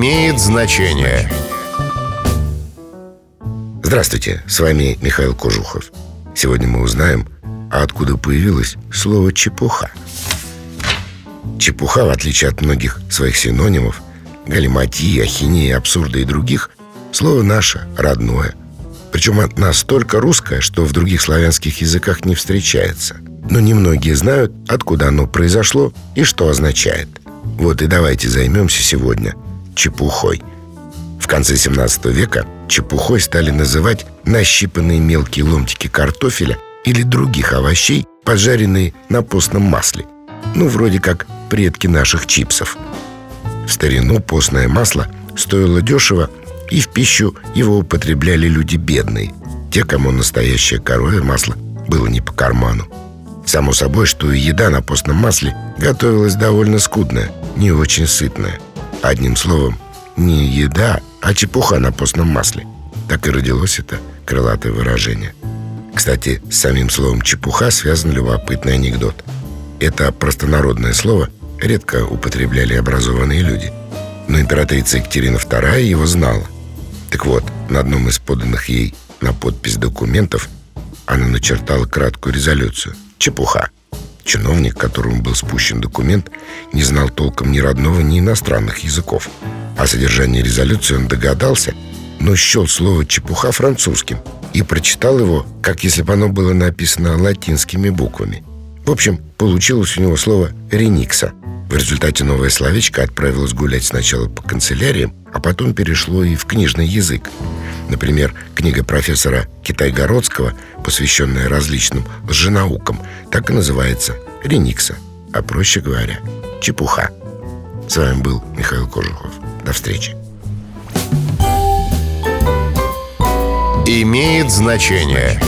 имеет значение. Здравствуйте, с вами Михаил Кожухов. Сегодня мы узнаем, откуда появилось слово «чепуха». Чепуха, в отличие от многих своих синонимов, галиматии, ахинеи, абсурда и других, слово наше, родное. Причем настолько русское, что в других славянских языках не встречается. Но немногие знают, откуда оно произошло и что означает. Вот и давайте займемся сегодня чепухой. В конце 17 века чепухой стали называть нащипанные мелкие ломтики картофеля или других овощей, пожаренные на постном масле. Ну, вроде как предки наших чипсов. В старину постное масло стоило дешево, и в пищу его употребляли люди бедные, те, кому настоящее коровье масло было не по карману. Само собой, что еда на постном масле готовилась довольно скудная, не очень сытная. Одним словом, не еда, а чепуха на постном масле. Так и родилось это крылатое выражение. Кстати, с самим словом «чепуха» связан любопытный анекдот. Это простонародное слово редко употребляли образованные люди. Но императрица Екатерина II его знала. Так вот, на одном из поданных ей на подпись документов она начертала краткую резолюцию – Чепуха. Чиновник, которому был спущен документ, не знал толком ни родного, ни иностранных языков. О содержании резолюции он догадался, но счел слово «чепуха» французским и прочитал его, как если бы оно было написано латинскими буквами. В общем, получилось у него слово «реникса». В результате новое словечко отправилось гулять сначала по канцеляриям, а потом перешло и в книжный язык. Например, книга профессора Китайгородского, посвященная различным лженаукам, так и называется «Реникса», а проще говоря, «Чепуха». С вами был Михаил Кожухов. До встречи. Имеет значение.